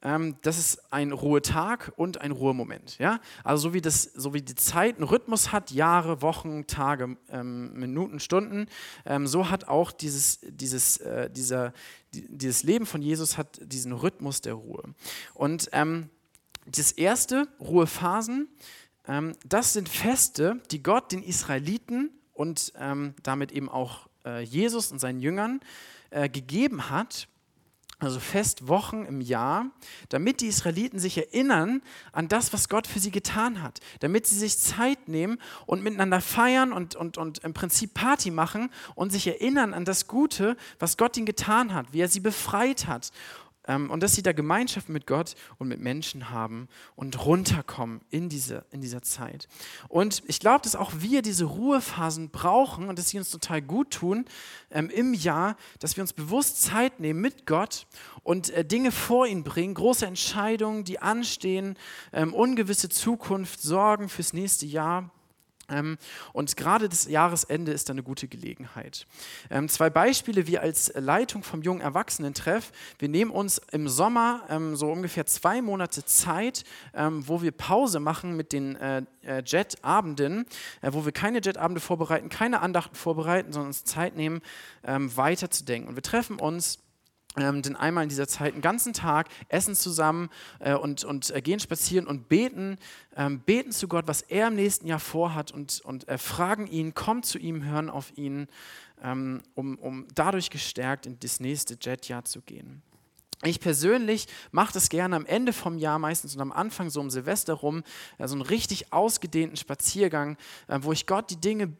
das ist ein Ruhetag und ein Ruhemoment. Ja? Also so wie, das, so wie die Zeit einen Rhythmus hat, Jahre, Wochen, Tage, ähm, Minuten, Stunden, ähm, so hat auch dieses, dieses, äh, dieser, die, dieses Leben von Jesus hat diesen Rhythmus der Ruhe. Und ähm, das erste, Ruhephasen, ähm, das sind Feste, die Gott den Israeliten und ähm, damit eben auch äh, Jesus und seinen Jüngern äh, gegeben hat, also Festwochen im Jahr, damit die Israeliten sich erinnern an das, was Gott für sie getan hat, damit sie sich Zeit nehmen und miteinander feiern und, und, und im Prinzip Party machen und sich erinnern an das Gute, was Gott ihnen getan hat, wie er sie befreit hat und dass sie da Gemeinschaft mit Gott und mit Menschen haben und runterkommen in, diese, in dieser Zeit. Und ich glaube, dass auch wir diese Ruhephasen brauchen und dass sie uns total gut tun ähm, im Jahr, dass wir uns bewusst Zeit nehmen mit Gott und äh, Dinge vor ihn bringen, große Entscheidungen, die anstehen, ähm, ungewisse Zukunft, Sorgen fürs nächste Jahr. Ähm, und gerade das Jahresende ist eine gute Gelegenheit. Ähm, zwei Beispiele, wir als Leitung vom jungen Erwachsenentreff, wir nehmen uns im Sommer ähm, so ungefähr zwei Monate Zeit, wo wir Pause machen mit den äh, äh, Jetabenden, äh, wo wir keine Jetabende vorbereiten, keine Andachten vorbereiten, sondern uns Zeit nehmen, weiterzudenken. Und wir treffen uns ähm, denn einmal in dieser Zeit einen ganzen Tag essen zusammen äh, und, und äh, gehen spazieren und beten, ähm, beten zu Gott, was er im nächsten Jahr vorhat und, und äh, fragen ihn, kommen zu ihm, hören auf ihn, ähm, um, um dadurch gestärkt in das nächste Jetjahr zu gehen. Ich persönlich mache das gerne am Ende vom Jahr, meistens und am Anfang so um Silvester rum, so also einen richtig ausgedehnten Spaziergang, äh, wo ich Gott die Dinge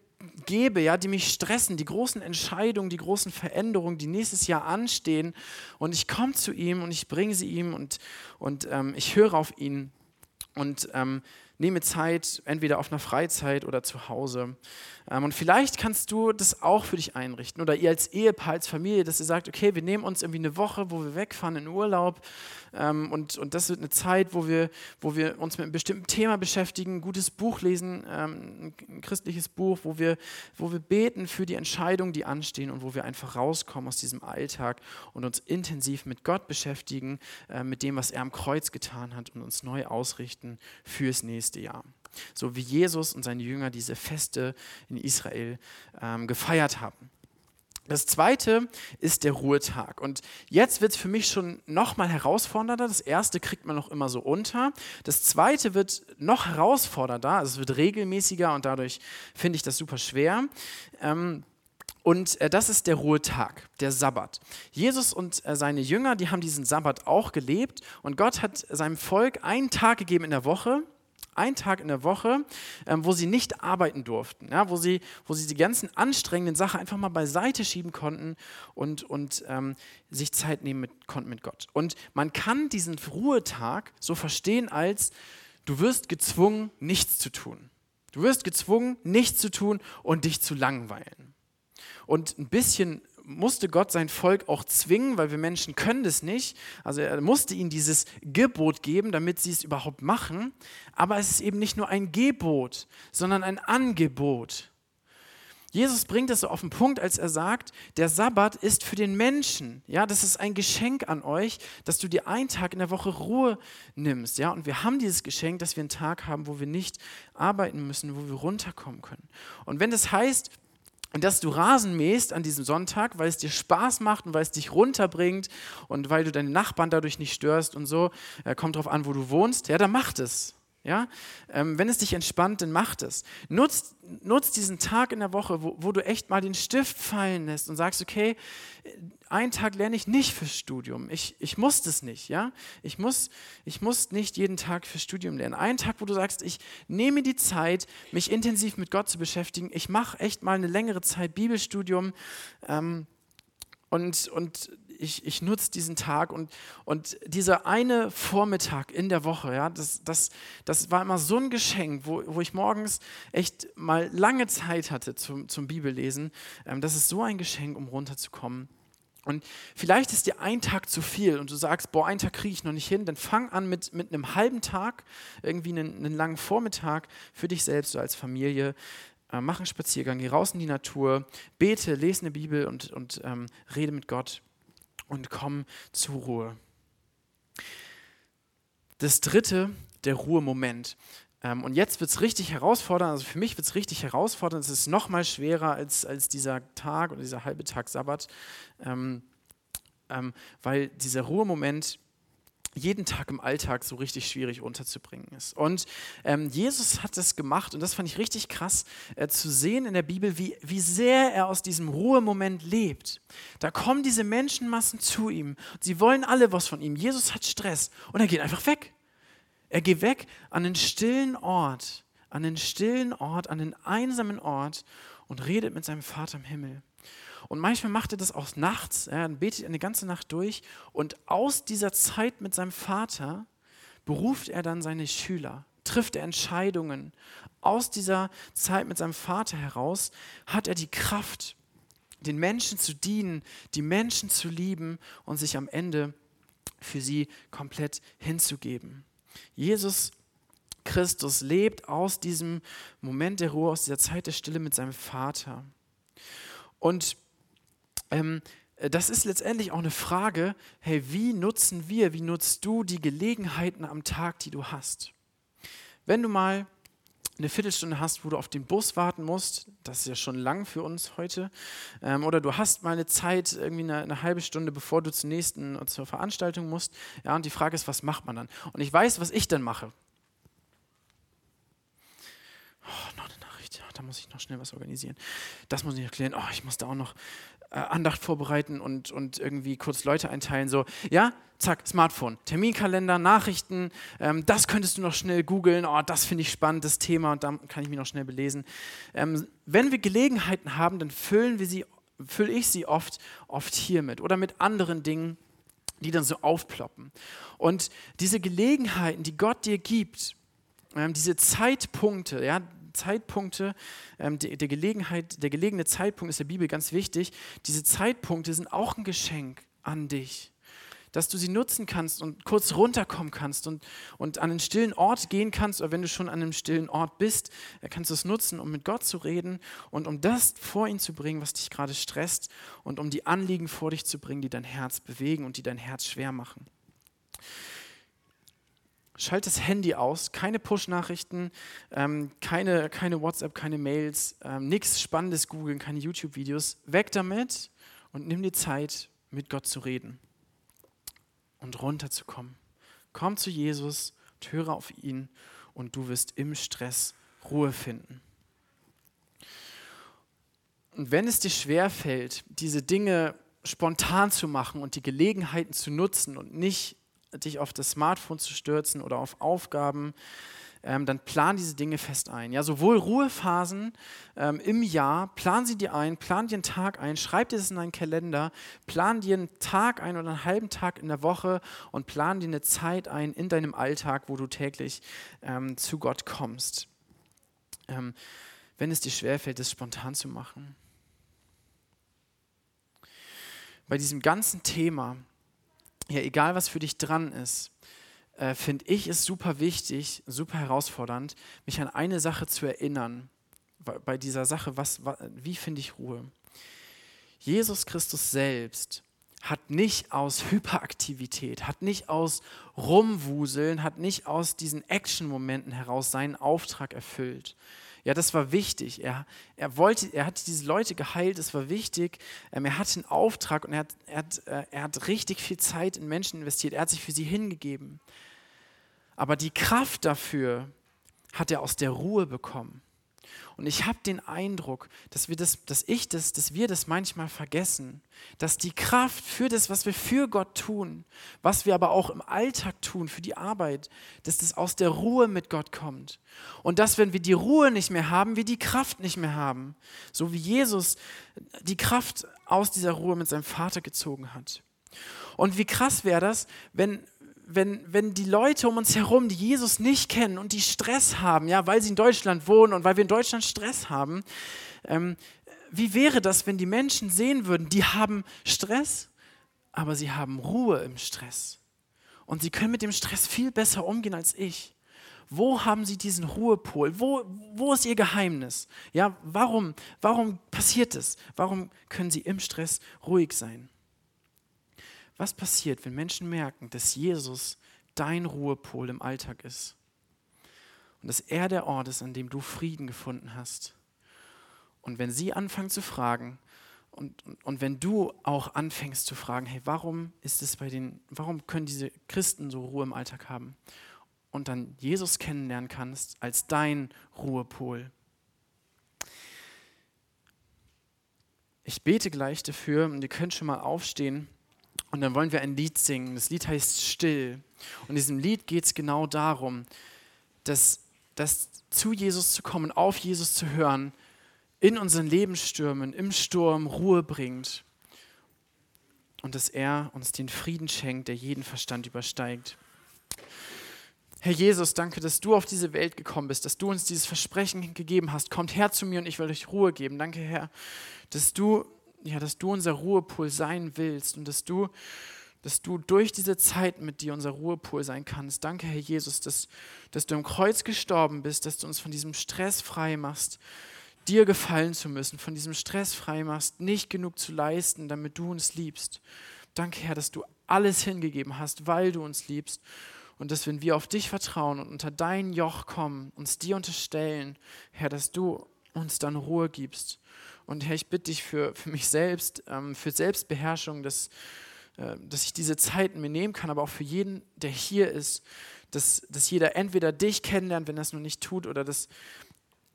gebe, ja, die mich stressen, die großen Entscheidungen, die großen Veränderungen, die nächstes Jahr anstehen. Und ich komme zu ihm und ich bringe sie ihm und, und ähm, ich höre auf ihn. Und ähm, nehme Zeit, entweder auf einer Freizeit oder zu Hause. Ähm, und vielleicht kannst du das auch für dich einrichten oder ihr als Ehepaar, als Familie, dass ihr sagt, okay, wir nehmen uns irgendwie eine Woche, wo wir wegfahren in Urlaub ähm, und, und das wird eine Zeit, wo wir, wo wir uns mit einem bestimmten Thema beschäftigen, ein gutes Buch lesen, ähm, ein christliches Buch, wo wir, wo wir beten für die Entscheidungen, die anstehen und wo wir einfach rauskommen aus diesem Alltag und uns intensiv mit Gott beschäftigen, äh, mit dem, was er am Kreuz getan hat und uns neu ausrichten fürs nächste Jahr. So wie Jesus und seine Jünger diese Feste in Israel ähm, gefeiert haben. Das zweite ist der Ruhetag. Und jetzt wird es für mich schon nochmal herausfordernder. Das erste kriegt man noch immer so unter. Das zweite wird noch herausfordernder. Also es wird regelmäßiger und dadurch finde ich das super schwer. Ähm, und äh, das ist der Ruhetag, der Sabbat. Jesus und äh, seine Jünger, die haben diesen Sabbat auch gelebt. Und Gott hat seinem Volk einen Tag gegeben in der Woche, einen Tag in der Woche, ähm, wo sie nicht arbeiten durften, ja, wo, sie, wo sie die ganzen anstrengenden Sachen einfach mal beiseite schieben konnten und, und ähm, sich Zeit nehmen mit, konnten mit Gott. Und man kann diesen Ruhetag so verstehen als, du wirst gezwungen, nichts zu tun. Du wirst gezwungen, nichts zu tun und dich zu langweilen. Und ein bisschen musste Gott sein Volk auch zwingen, weil wir Menschen können das nicht. Also er musste ihnen dieses Gebot geben, damit sie es überhaupt machen. Aber es ist eben nicht nur ein Gebot, sondern ein Angebot. Jesus bringt es so auf den Punkt, als er sagt, der Sabbat ist für den Menschen. Ja, das ist ein Geschenk an euch, dass du dir einen Tag in der Woche Ruhe nimmst. Ja, und wir haben dieses Geschenk, dass wir einen Tag haben, wo wir nicht arbeiten müssen, wo wir runterkommen können. Und wenn das heißt, dass du Rasen mähst an diesem Sonntag, weil es dir Spaß macht und weil es dich runterbringt und weil du deine Nachbarn dadurch nicht störst und so, äh, kommt drauf an, wo du wohnst, ja, dann mach das. Ja? Ähm, wenn es dich entspannt, dann mach es. Nutz, nutz diesen Tag in der Woche, wo, wo, du echt mal den Stift fallen lässt und sagst, okay, einen Tag lerne ich nicht fürs Studium. Ich, ich muss das nicht. Ja? Ich, muss, ich muss nicht jeden Tag fürs Studium lernen. Einen Tag, wo du sagst, ich nehme die Zeit, mich intensiv mit Gott zu beschäftigen. Ich mache echt mal eine längere Zeit Bibelstudium. Ähm, und, und ich, ich nutze diesen Tag und, und dieser eine Vormittag in der Woche, ja, das, das, das war immer so ein Geschenk, wo, wo ich morgens echt mal lange Zeit hatte zum, zum Bibellesen. Ähm, das ist so ein Geschenk, um runterzukommen. Und vielleicht ist dir ein Tag zu viel und du sagst, boah, einen Tag kriege ich noch nicht hin, dann fang an mit, mit einem halben Tag, irgendwie einen, einen langen Vormittag für dich selbst oder als Familie, äh, mach einen Spaziergang, geh raus in die Natur, bete, lese eine Bibel und, und ähm, rede mit Gott und komm zur Ruhe. Das dritte, der Ruhemoment. Ähm, und jetzt wird es richtig herausfordernd, also für mich wird es richtig herausfordernd, es ist noch mal schwerer als, als dieser Tag oder dieser halbe Tag Sabbat, ähm, ähm, weil dieser Ruhemoment jeden Tag im Alltag so richtig schwierig unterzubringen ist. Und ähm, Jesus hat das gemacht und das fand ich richtig krass äh, zu sehen in der Bibel, wie, wie sehr er aus diesem Ruhemoment lebt. Da kommen diese Menschenmassen zu ihm. Sie wollen alle was von ihm. Jesus hat Stress und er geht einfach weg. Er geht weg an einen stillen Ort, an einen stillen Ort, an einen einsamen Ort und redet mit seinem Vater im Himmel. Und manchmal macht er das auch nachts, dann betet er eine ganze Nacht durch und aus dieser Zeit mit seinem Vater beruft er dann seine Schüler, trifft er Entscheidungen. Aus dieser Zeit mit seinem Vater heraus hat er die Kraft, den Menschen zu dienen, die Menschen zu lieben und sich am Ende für sie komplett hinzugeben. Jesus Christus lebt aus diesem Moment der Ruhe, aus dieser Zeit der Stille mit seinem Vater. Und ähm, das ist letztendlich auch eine Frage, hey, wie nutzen wir, wie nutzt du die Gelegenheiten am Tag, die du hast? Wenn du mal eine Viertelstunde hast, wo du auf den Bus warten musst, das ist ja schon lang für uns heute, ähm, oder du hast mal eine Zeit, irgendwie eine, eine, halbe Stunde, bevor du zur nächsten zur Veranstaltung musst, ja, und die Frage ist, was macht man dann? Und ich weiß, was ich dann mache. Oh, noch eine Nachricht, ja, da muss ich noch schnell was organisieren. Das muss ich erklären. Oh, ich muss da auch noch äh, Andacht vorbereiten und, und irgendwie kurz Leute einteilen. So, ja, zack, Smartphone, Terminkalender, Nachrichten, ähm, das könntest du noch schnell googeln, oh, das finde ich spannend, das Thema, und da kann ich mich noch schnell belesen. Ähm, wenn wir Gelegenheiten haben, dann füllen wir sie, fülle ich sie oft, oft hiermit oder mit anderen Dingen, die dann so aufploppen. Und diese Gelegenheiten, die Gott dir gibt, ähm, diese Zeitpunkte, ja, Zeitpunkte, ähm, der, der, Gelegenheit, der gelegene Zeitpunkt ist der Bibel ganz wichtig. Diese Zeitpunkte sind auch ein Geschenk an dich dass du sie nutzen kannst und kurz runterkommen kannst und, und an einen stillen Ort gehen kannst, oder wenn du schon an einem stillen Ort bist, äh, kannst du es nutzen, um mit Gott zu reden und um das vor ihn zu bringen, was dich gerade stresst und um die Anliegen vor dich zu bringen, die dein Herz bewegen und die dein Herz schwer machen. Schalt das Handy aus, keine Push-Nachrichten, ähm, keine, keine WhatsApp, keine Mails, ähm, nichts Spannendes googeln, keine YouTube-Videos. Weg damit und nimm dir Zeit, mit Gott zu reden und runterzukommen. Komm zu Jesus, höre auf ihn und du wirst im Stress Ruhe finden. Und wenn es dir schwerfällt, diese Dinge spontan zu machen und die Gelegenheiten zu nutzen und nicht dich auf das Smartphone zu stürzen oder auf Aufgaben, ähm, dann plan diese Dinge fest ein. Ja, sowohl Ruhephasen ähm, im Jahr, plan sie dir ein, plan dir einen Tag ein, schreib dir das in deinen Kalender, plan dir einen Tag ein oder einen halben Tag in der Woche und plan dir eine Zeit ein in deinem Alltag, wo du täglich ähm, zu Gott kommst. Ähm, wenn es dir schwerfällt, das spontan zu machen. Bei diesem ganzen Thema, ja, egal was für dich dran ist, äh, finde ich es super wichtig, super herausfordernd, mich an eine Sache zu erinnern. Bei dieser Sache, was, wie finde ich Ruhe? Jesus Christus selbst hat nicht aus Hyperaktivität, hat nicht aus Rumwuseln, hat nicht aus diesen Action-Momenten heraus seinen Auftrag erfüllt. Ja, das war wichtig. Er, er, wollte, er hat diese Leute geheilt, es war wichtig. Ähm, er hatte einen Auftrag und er hat, er, hat, äh, er hat richtig viel Zeit in Menschen investiert. Er hat sich für sie hingegeben. Aber die Kraft dafür hat er aus der Ruhe bekommen. Und ich habe den Eindruck, dass wir das, dass ich das, dass wir das manchmal vergessen, dass die Kraft für das, was wir für Gott tun, was wir aber auch im Alltag tun, für die Arbeit, dass das aus der Ruhe mit Gott kommt. Und dass, wenn wir die Ruhe nicht mehr haben, wir die Kraft nicht mehr haben. So wie Jesus die Kraft aus dieser Ruhe mit seinem Vater gezogen hat. Und wie krass wäre das, wenn, wenn, wenn die Leute um uns herum, die Jesus nicht kennen und die Stress haben, ja, weil sie in Deutschland wohnen und weil wir in Deutschland Stress haben, ähm, wie wäre das, wenn die Menschen sehen würden, die haben Stress, aber sie haben Ruhe im Stress. Und sie können mit dem Stress viel besser umgehen als ich. Wo haben sie diesen Ruhepol? Wo, wo ist ihr Geheimnis? Ja, warum, warum passiert es? Warum können sie im Stress ruhig sein? Was passiert, wenn Menschen merken, dass Jesus dein Ruhepol im Alltag ist? Und dass er der Ort ist, an dem du Frieden gefunden hast. Und wenn sie anfangen zu fragen, und, und, und, wenn du auch anfängst zu fragen, hey, warum ist es bei den, warum können diese Christen so Ruhe im Alltag haben? Und dann Jesus kennenlernen kannst als dein Ruhepol. Ich bete gleich dafür und ihr könnt schon mal aufstehen. Und dann wollen wir ein Lied singen. Das Lied heißt Still. Und in diesem Lied geht es genau darum, dass, dass zu Jesus zu kommen, auf Jesus zu hören, in unseren Lebensstürmen, im Sturm Ruhe bringt. Und dass er uns den Frieden schenkt, der jeden Verstand übersteigt. Herr Jesus, danke, dass du auf diese Welt gekommen bist, dass du uns dieses Versprechen gegeben hast. Kommt her zu mir und ich will euch Ruhe geben. Danke, Herr, dass du ja, dass du unser Ruhepol sein willst und dass du, dass du durch diese Zeit mit dir unser Ruhepol sein kannst. Danke, Herr Jesus, dass, dass du am Kreuz gestorben bist, dass du uns von diesem Stress frei machst, dir gefallen zu müssen, von diesem Stress frei machst, nicht genug zu leisten, damit du uns liebst. Danke, Herr, dass du alles hingegeben hast, weil du uns liebst. Und dass, wenn wir auf dich vertrauen und unter dein Joch kommen, uns dir unterstellen, Herr, dass du uns dann Ruhe gibst und Herr, ich bitte dich für, für mich selbst, ähm, für Selbstbeherrschung, dass, äh, dass ich diese Zeiten mir nehmen kann, aber auch für jeden, der hier ist, dass, dass jeder entweder dich kennenlernt, wenn er es noch nicht tut, oder dass,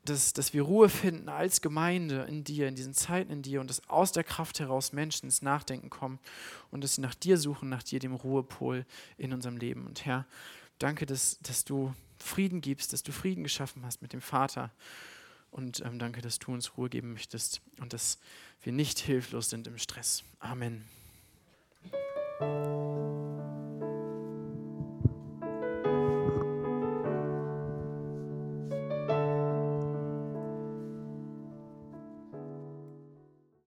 dass, dass wir Ruhe finden als Gemeinde in dir, in diesen Zeiten in dir und dass aus der Kraft heraus Menschen ins Nachdenken kommen und dass sie nach dir suchen, nach dir, dem Ruhepol in unserem Leben. Und Herr, danke, dass, dass du Frieden gibst, dass du Frieden geschaffen hast mit dem Vater und ähm, danke, dass du uns Ruhe geben möchtest und dass wir nicht hilflos sind im Stress. Amen.